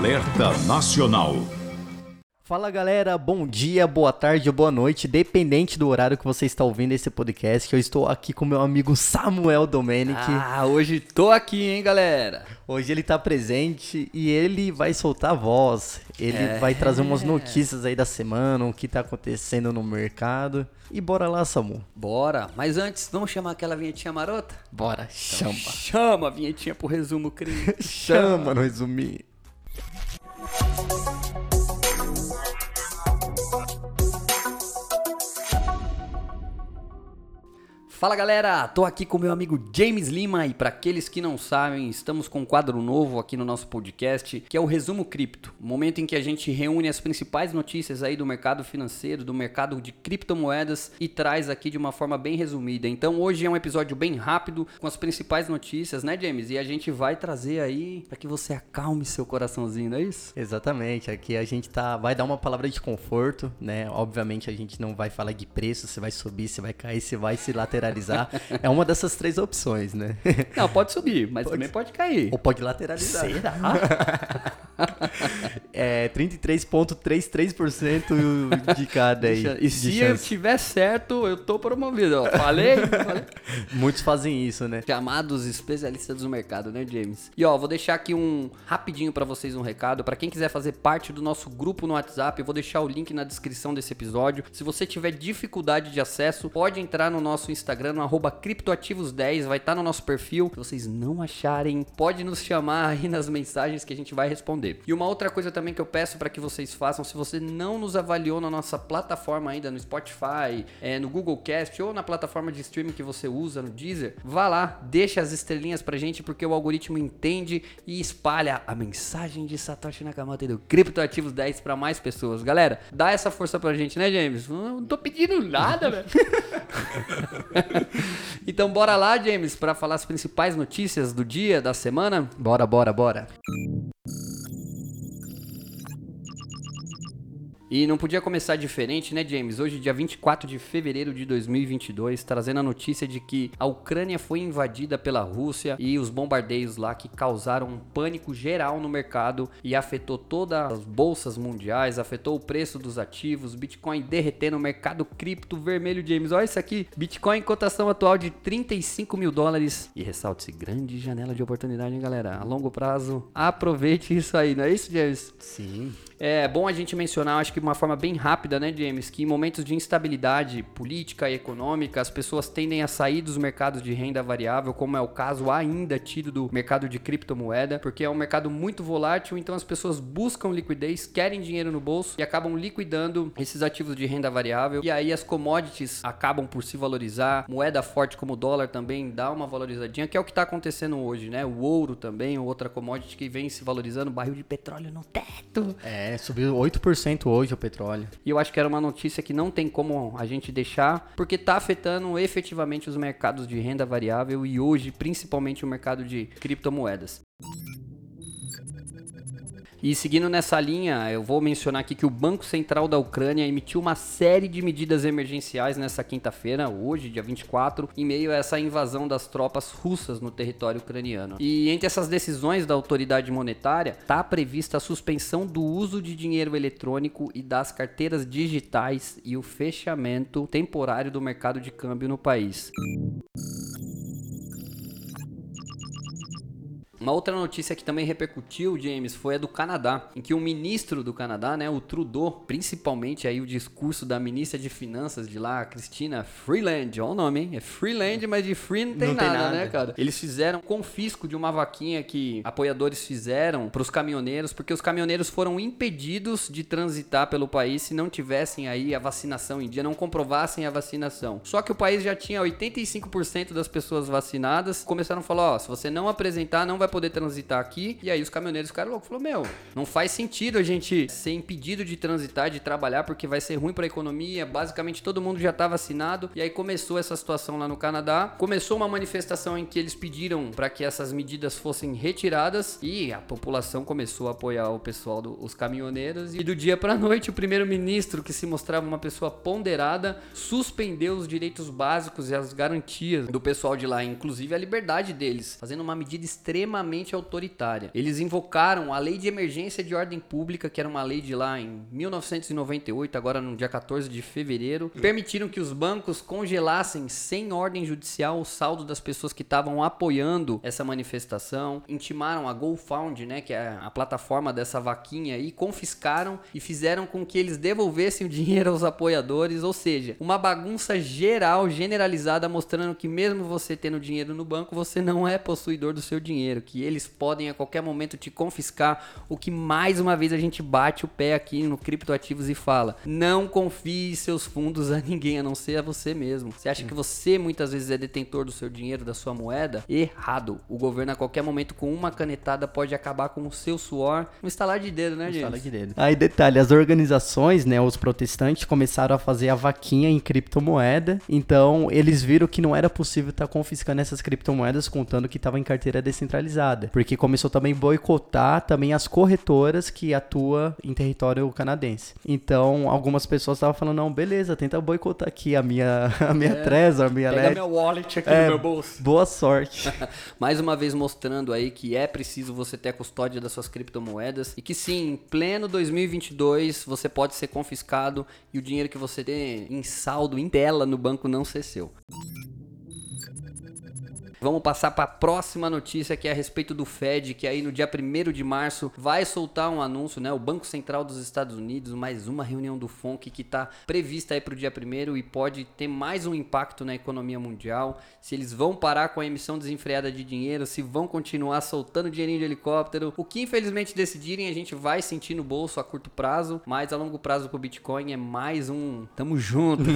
Alerta Nacional. Fala galera, bom dia, boa tarde, boa noite, dependente do horário que você está ouvindo esse podcast. Eu estou aqui com meu amigo Samuel Domenic. Ah, hoje tô aqui, hein, galera? Hoje ele está presente e ele vai soltar a voz. Ele É. vai trazer umas notícias aí da semana, o que está acontecendo no mercado. E bora lá, Samu. Bora, mas antes, vamos chamar aquela vinhetinha marota? Bora, chama. Chama a vinhetinha pro resumo, Cris. Chama, no resumir. Fala galera, tô aqui com meu amigo James Lima e para aqueles que não sabem, estamos com um quadro novo aqui no nosso podcast, que é o Resumo Cripto, momento em que a gente reúne as principais notícias aí do mercado financeiro, do mercado de criptomoedas e traz aqui de uma forma bem resumida. Então hoje é um episódio bem rápido com as principais notícias, né, James? E a gente vai trazer aí para que você acalme seu coraçãozinho, não é isso? Exatamente, aqui a gente tá, vai dar uma palavra de conforto, né? Obviamente a gente não vai falar de preço, se vai subir, se vai cair, se vai se lateralizar. É uma dessas três opções, né? Não, pode subir, mas também pode cair. Ou pode lateralizar. Será? É 33,33% de cada aí. E de se eu chance. tiver certo, eu tô promovido. Ó. Falei, falei. Muitos fazem isso, né? Chamados especialistas do mercado, né, James? E ó, vou deixar aqui um rapidinho pra vocês um recado. Pra quem quiser fazer parte do nosso grupo no WhatsApp, eu vou deixar o link na descrição desse episódio. Se você tiver dificuldade de acesso, pode entrar no nosso Instagram, no arroba criptoativos10, vai estar no nosso perfil. Se vocês não acharem, pode nos chamar aí nas mensagens que a gente vai responder. E uma outra coisa também que eu peço para que vocês façam, se você não nos avaliou na nossa plataforma ainda, no Spotify, é, no Google Cast ou na plataforma de streaming que você usa, no Deezer, vá lá, deixa as estrelinhas pra gente, porque o algoritmo entende e espalha a mensagem de Satoshi Nakamoto e do Criptoativos 10 para mais pessoas. Galera, dá essa força pra gente, né, James? Não tô pedindo nada, velho. então bora lá, James, para falar as principais notícias do dia, da semana. Bora, bora, bora. E não podia começar diferente, né, James? Hoje, dia 24 de fevereiro de 2022, trazendo a notícia de que a Ucrânia foi invadida pela Rússia e os bombardeios lá que causaram um pânico geral no mercado e afetou todas as bolsas mundiais, afetou o preço dos ativos, Bitcoin derretendo o mercado cripto vermelho, James. Olha isso aqui, Bitcoin cotação atual de 35 mil dólares. E ressalte-se, grande janela de oportunidade, hein, galera? A longo prazo, aproveite isso aí, não é isso, James? Sim. É bom a gente mencionar, acho que de uma forma bem rápida, né, James, que em momentos de instabilidade política e econômica, as pessoas tendem a sair dos mercados de renda variável, como é o caso ainda tido do mercado de criptomoeda, porque é um mercado muito volátil, então as pessoas buscam liquidez, querem dinheiro no bolso e acabam liquidando esses ativos de renda variável. E aí as commodities acabam por se valorizar, moeda forte como o dólar também dá uma valorizadinha, que é o que está acontecendo hoje, né? O ouro também, outra commodity que vem se valorizando, barril de petróleo no teto. É, subiu 8% hoje o petróleo. E eu acho que era uma notícia que não tem como a gente deixar, porque está afetando efetivamente os mercados de renda variável e hoje, principalmente, o mercado de criptomoedas. E seguindo nessa linha, eu vou mencionar aqui que o Banco Central da Ucrânia emitiu uma série de medidas emergenciais nessa quinta-feira, hoje, dia 24, em meio a essa invasão das tropas russas no território ucraniano. E entre essas decisões da autoridade monetária, está prevista a suspensão do uso de dinheiro eletrônico e das carteiras digitais e o fechamento temporário do mercado de câmbio no país. Uma outra notícia que também repercutiu, James, foi a do Canadá, em que o ministro do Canadá, né, o Trudeau, principalmente aí o discurso da ministra de Finanças de lá, Cristina Freeland, olha o nome, hein? É Freeland, mas de free não tem, Não tem nada, nada. né, cara? Eles fizeram confisco de uma vaquinha que apoiadores fizeram para os caminhoneiros, porque os caminhoneiros foram impedidos de transitar pelo país se não tivessem aí a vacinação em dia, não comprovassem a vacinação. Só que o país já tinha 85% das pessoas vacinadas, começaram a falar, ó, se você não apresentar, não vai poder transitar aqui. E aí os caminhoneiros ficaram loucos, falou, meu, não faz sentido a gente ser impedido de transitar, de trabalhar, porque vai ser ruim para a economia. Basicamente todo mundo já tá vacinado. E aí começou essa situação lá no Canadá. Começou uma manifestação em que eles pediram para que essas medidas fossem retiradas e a população começou a apoiar o pessoal dos caminhoneiros. E do dia para noite, o primeiro-ministro, que se mostrava uma pessoa ponderada, suspendeu os direitos básicos e as garantias do pessoal de lá, inclusive a liberdade deles, fazendo uma medida extremamente extremamente autoritária. Eles invocaram a Lei de Emergência de Ordem Pública, que era uma lei de lá em 1998, agora no dia 14 de fevereiro, permitiram que os bancos congelassem sem ordem judicial o saldo das pessoas que estavam apoiando essa manifestação, intimaram a GoFound, né, que é a plataforma dessa vaquinha e confiscaram e fizeram com que eles devolvessem o dinheiro aos apoiadores, ou seja, uma bagunça geral, generalizada, mostrando que mesmo você tendo dinheiro no banco, você não é possuidor do seu dinheiro, que eles podem a qualquer momento te confiscar, o que mais uma vez a gente bate o pé aqui no Criptoativos e fala: não confie seus fundos a ninguém, a não ser a você mesmo. Você acha que você muitas vezes é detentor do seu dinheiro, da sua moeda? Errado. O governo a qualquer momento com uma canetada pode acabar com o seu suor. Um estalar de dedo, né, gente? Fala de dedo. Aí detalhe, as organizações, né, os protestantes começaram a fazer a vaquinha em criptomoeda, então eles viram que não era possível estar tá confiscando essas criptomoedas contando que estava em carteira descentralizada, porque começou também a boicotar também as corretoras que atuam em território canadense. Então, algumas pessoas estavam falando, não, beleza, tenta boicotar aqui a minha a minha é, Trezor, a minha Pega LED. meu wallet aqui é, no meu bolso. Boa sorte. Mais uma vez mostrando aí que é preciso você ter a custódia das suas criptomoedas e que sim, em pleno 2022 você pode ser confiscado e o dinheiro que você tem em saldo em tela no banco não ser seu. Vamos passar para a próxima notícia que é a respeito do Fed, que aí no dia 1 de março vai soltar um anúncio, né? O Banco Central dos Estados Unidos, mais uma reunião do FONC que está prevista aí para o dia 1 e pode ter mais um impacto na economia mundial. Se eles vão parar com a emissão desenfreada de dinheiro, se vão continuar soltando dinheirinho de helicóptero. O que infelizmente decidirem, a gente vai sentir no bolso a curto prazo, mas a longo prazo para o Bitcoin é mais um. Tamo junto.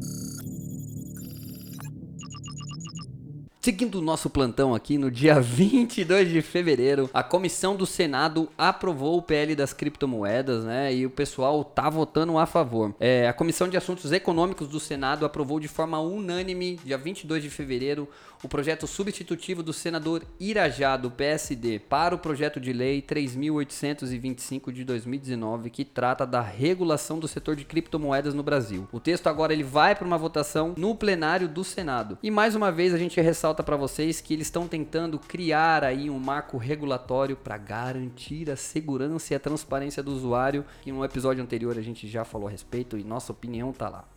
Seguindo o nosso plantão aqui, no dia 22 de fevereiro, a comissão do Senado aprovou o PL das criptomoedas, né? E o pessoal tá votando a favor. É, a Comissão de Assuntos Econômicos do Senado aprovou de forma unânime, dia 22 de fevereiro, o projeto substitutivo do senador Irajá, do PSD, para o projeto de lei 3.825 de 2019, que trata da regulação do setor de criptomoedas no Brasil. O texto agora ele vai para uma votação no plenário do Senado. E mais uma vez a gente ressalta para vocês que eles estão tentando criar aí um marco regulatório para garantir a segurança e a transparência do usuário, que no episódio anterior a gente já falou a respeito e nossa opinião tá lá.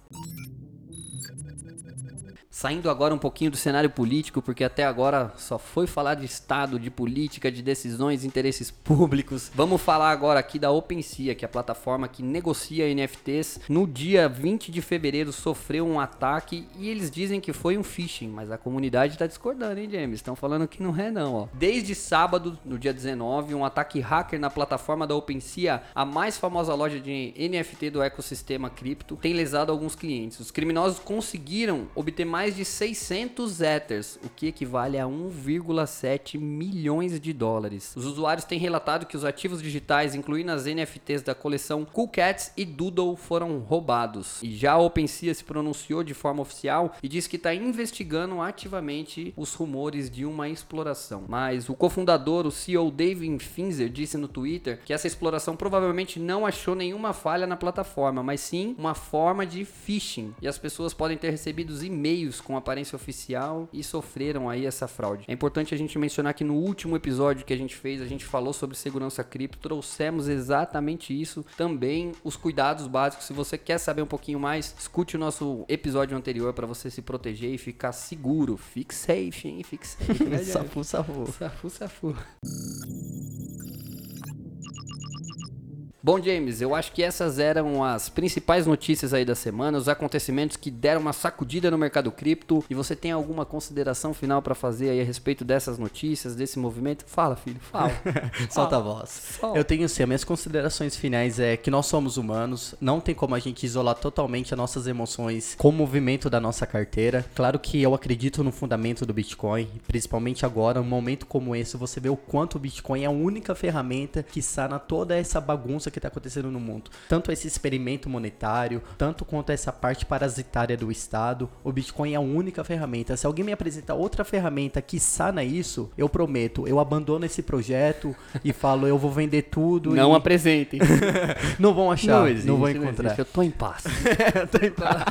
Saindo agora um pouquinho do cenário político, porque até agora só foi falar de Estado, de política, de decisões, interesses públicos. Vamos falar agora aqui da OpenSea, que é a plataforma que negocia NFTs. No dia 20 de fevereiro sofreu um ataque e eles dizem que foi um phishing, mas a comunidade está discordando, hein, James? Estão falando que não é não, ó. Desde sábado, no dia 19, um ataque hacker na plataforma da OpenSea, a mais famosa loja de NFT do ecossistema cripto, tem lesado alguns clientes. Os criminosos conseguiram obter mais mais de 600 Ethers, o que equivale a 1,7 milhões de dólares. Os usuários têm relatado que os ativos digitais, incluindo as NFTs da coleção Cool Cats e Doodle, foram roubados. E já a OpenSea se pronunciou de forma oficial e diz que está investigando ativamente os rumores de uma exploração. Mas o cofundador, o CEO David Finzer, disse no Twitter que essa exploração provavelmente não achou nenhuma falha na plataforma, mas sim uma forma de phishing. E as pessoas podem ter recebido e-mails com aparência oficial e sofreram aí essa fraude. É importante a gente mencionar que no último episódio que a gente fez, a gente falou sobre segurança cripto, trouxemos exatamente isso, também os cuidados básicos. Se você quer saber um pouquinho mais, escute o nosso episódio anterior para você se proteger e ficar seguro. Fique safe, hein? Fique safe. Né, safu, safu. Safu, safu. Bom, James, eu acho que essas eram as principais notícias aí da semana, os acontecimentos que deram uma sacudida no mercado cripto. E você tem alguma consideração final para fazer aí a respeito dessas notícias, desse movimento? Fala, filho, fala. Solta a voz. Solta. Eu tenho sim, as minhas considerações finais é que nós somos humanos, não tem como a gente isolar totalmente as nossas emoções com o movimento da nossa carteira. Claro que eu acredito no fundamento do Bitcoin, principalmente agora, num momento como esse, você vê o quanto o Bitcoin é a única ferramenta que sana toda essa bagunça que está acontecendo no mundo. Tanto esse experimento monetário, tanto quanto essa parte parasitária do Estado, o Bitcoin é a única ferramenta. Se alguém me apresentar outra ferramenta que sana isso, eu prometo, eu abandono esse projeto e falo, eu vou vender tudo. Não e... apresentem. não vão achar, não, existe, não vão encontrar. Não eu tô em paz. tô em paz.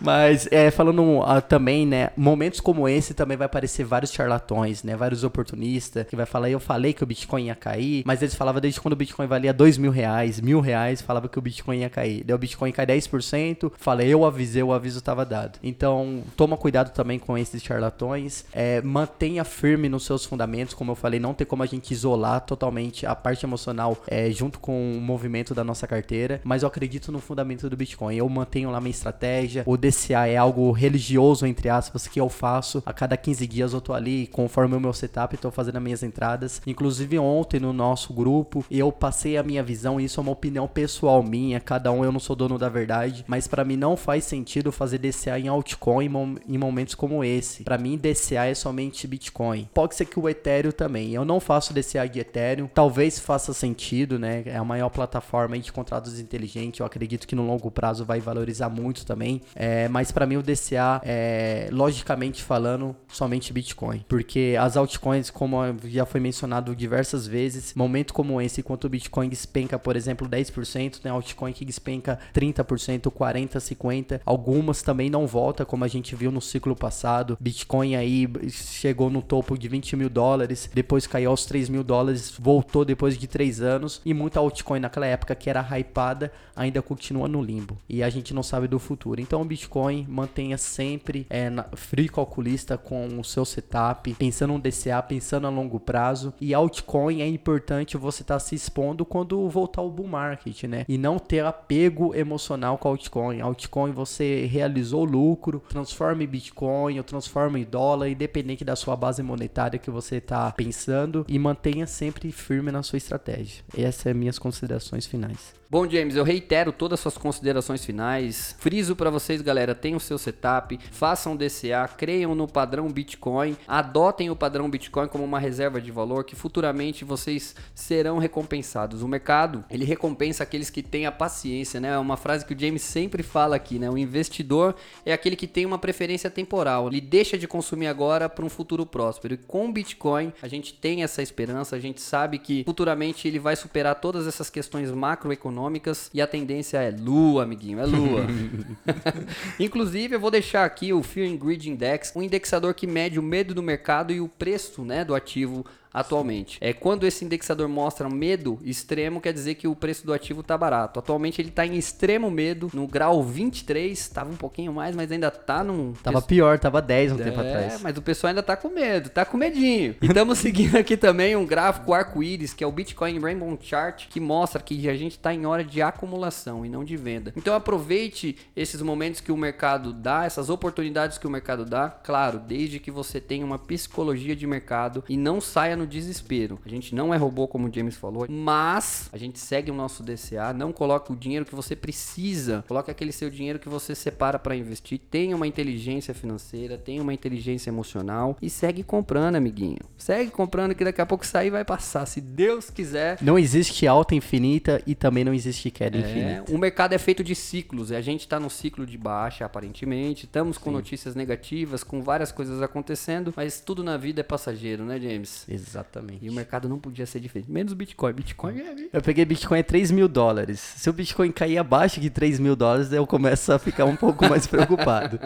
Mas é, falando uh, também, né, momentos como esse também vai aparecer vários charlatões, né, vários oportunistas que vai falar, eu falei que o Bitcoin ia cair, mas eles falavam desde quando o Bitcoin valia dois mil reais, mil reais, falava que o Bitcoin ia cair. Deu o Bitcoin cai 10%, falei, eu avisei, o aviso estava dado. Então, toma cuidado também com esses charlatões, é, mantenha firme nos seus fundamentos, como eu falei, não tem como a gente isolar totalmente a parte emocional é, junto com o movimento da nossa carteira, mas eu acredito no fundamento do Bitcoin. Eu mantenho lá minha estratégia, o DCA é algo religioso, entre aspas, que eu faço. A cada 15 dias eu tô ali, conforme o meu setup, tô fazendo as minhas entradas. Inclusive ontem no nosso grupo, eu passei a minha visão, isso é uma opinião pessoal minha, cada um eu não sou dono da verdade, mas para mim não faz sentido fazer DCA em altcoin em momentos como esse. Para mim DCA é somente Bitcoin. Pode ser que o Ethereum também. Eu não faço DCA de Ethereum, talvez faça sentido, né? É a maior plataforma de contratos inteligentes. Eu acredito que no longo prazo vai valorizar muito também. É, mas para mim o DCA é, logicamente falando, somente Bitcoin. Porque as altcoins, como já foi mencionado diversas vezes, momento como esse, enquanto o Bitcoin despenca, por exemplo, 10%, tem altcoin que despenca 30%, 40%, 50%. Algumas também não volta, como a gente viu no ciclo passado. Bitcoin aí chegou no topo de 20 mil dólares, depois caiu aos 3 mil dólares, voltou depois de 3 anos. E muita altcoin naquela época que era hypada ainda continua no limbo. E a gente não sabe do futuro. Então o Bitcoin mantenha sempre é, na, free calculista com o seu setup, pensando no DCA, pensando a longo prazo. E altcoin é importante você estar tá se expondo quando voltar o bull market, né? E não ter apego emocional com altcoin. Altcoin você realizou lucro, transforma em Bitcoin ou transforma em dólar, independente da sua base monetária que você está pensando e mantenha sempre firme na sua estratégia. Essas são minhas considerações finais. Bom, James, eu reitero todas as suas considerações finais. Friso para vocês, galera, tenham seu setup, façam DCA, creiam no padrão Bitcoin, adotem o padrão Bitcoin como uma reserva de valor que futuramente vocês serão recompensados. O mercado, ele recompensa aqueles que têm a paciência, né? É uma frase que o James sempre fala aqui, né? O investidor é aquele que tem uma preferência temporal. Ele deixa de consumir agora para um futuro próspero. E com o Bitcoin, a gente tem essa esperança, a gente sabe que futuramente ele vai superar todas essas questões macroeconômicas econômicas e a tendência é lua, amiguinho, é lua. Inclusive, eu vou deixar aqui o Fear and Greed Index, um indexador que mede o medo do mercado e o preço né, do ativo atualmente. É quando esse indexador mostra medo extremo, quer dizer que o preço do ativo está barato. Atualmente ele está em extremo medo, no grau 23, estava um pouquinho mais, mas ainda está num Tava pior, tava 10 um é, tempo atrás. mas o pessoal ainda está com medo, está com medinho. E estamos seguindo aqui também um gráfico arco-íris, que é o Bitcoin Rainbow Chart, que mostra que a gente está em hora de acumulação e não de venda. Então aproveite esses momentos que o mercado dá, essas oportunidades que o mercado dá, claro, desde que você tenha uma psicologia de mercado e não saia no desespero. A gente não é robô, como o James falou, mas a gente segue o nosso DCA, não coloque o dinheiro que você precisa, coloque aquele seu dinheiro que você separa para investir, tenha uma inteligência financeira, tenha uma inteligência emocional e segue comprando, amiguinho. Segue comprando que daqui a pouco sair vai passar, se Deus quiser. Não existe alta infinita e também não existe queda é, infinita. O mercado é feito de ciclos, e a gente está no ciclo de baixa, aparentemente. Estamos com Sim. notícias negativas, com várias coisas acontecendo, mas tudo na vida é passageiro, né, James? Exato. Exatamente. E o mercado não podia ser diferente. Menos o Bitcoin. Bitcoin é. Eu peguei Bitcoin a 3 mil dólares. Se o Bitcoin cair abaixo de 3 mil dólares, eu começo a ficar um pouco mais preocupado.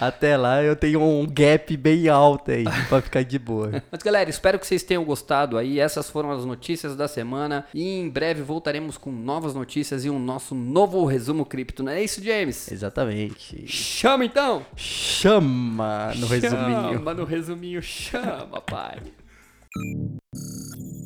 Até lá eu tenho um gap bem alto aí pra ficar de boa. Mas galera, espero que vocês tenham gostado aí. Essas foram as notícias da semana. E em breve voltaremos com novas notícias e um nosso novo resumo cripto. Não é isso, James? Exatamente. Chama então! Chama no resuminho. Chama no resuminho, chama, pai. Thank you.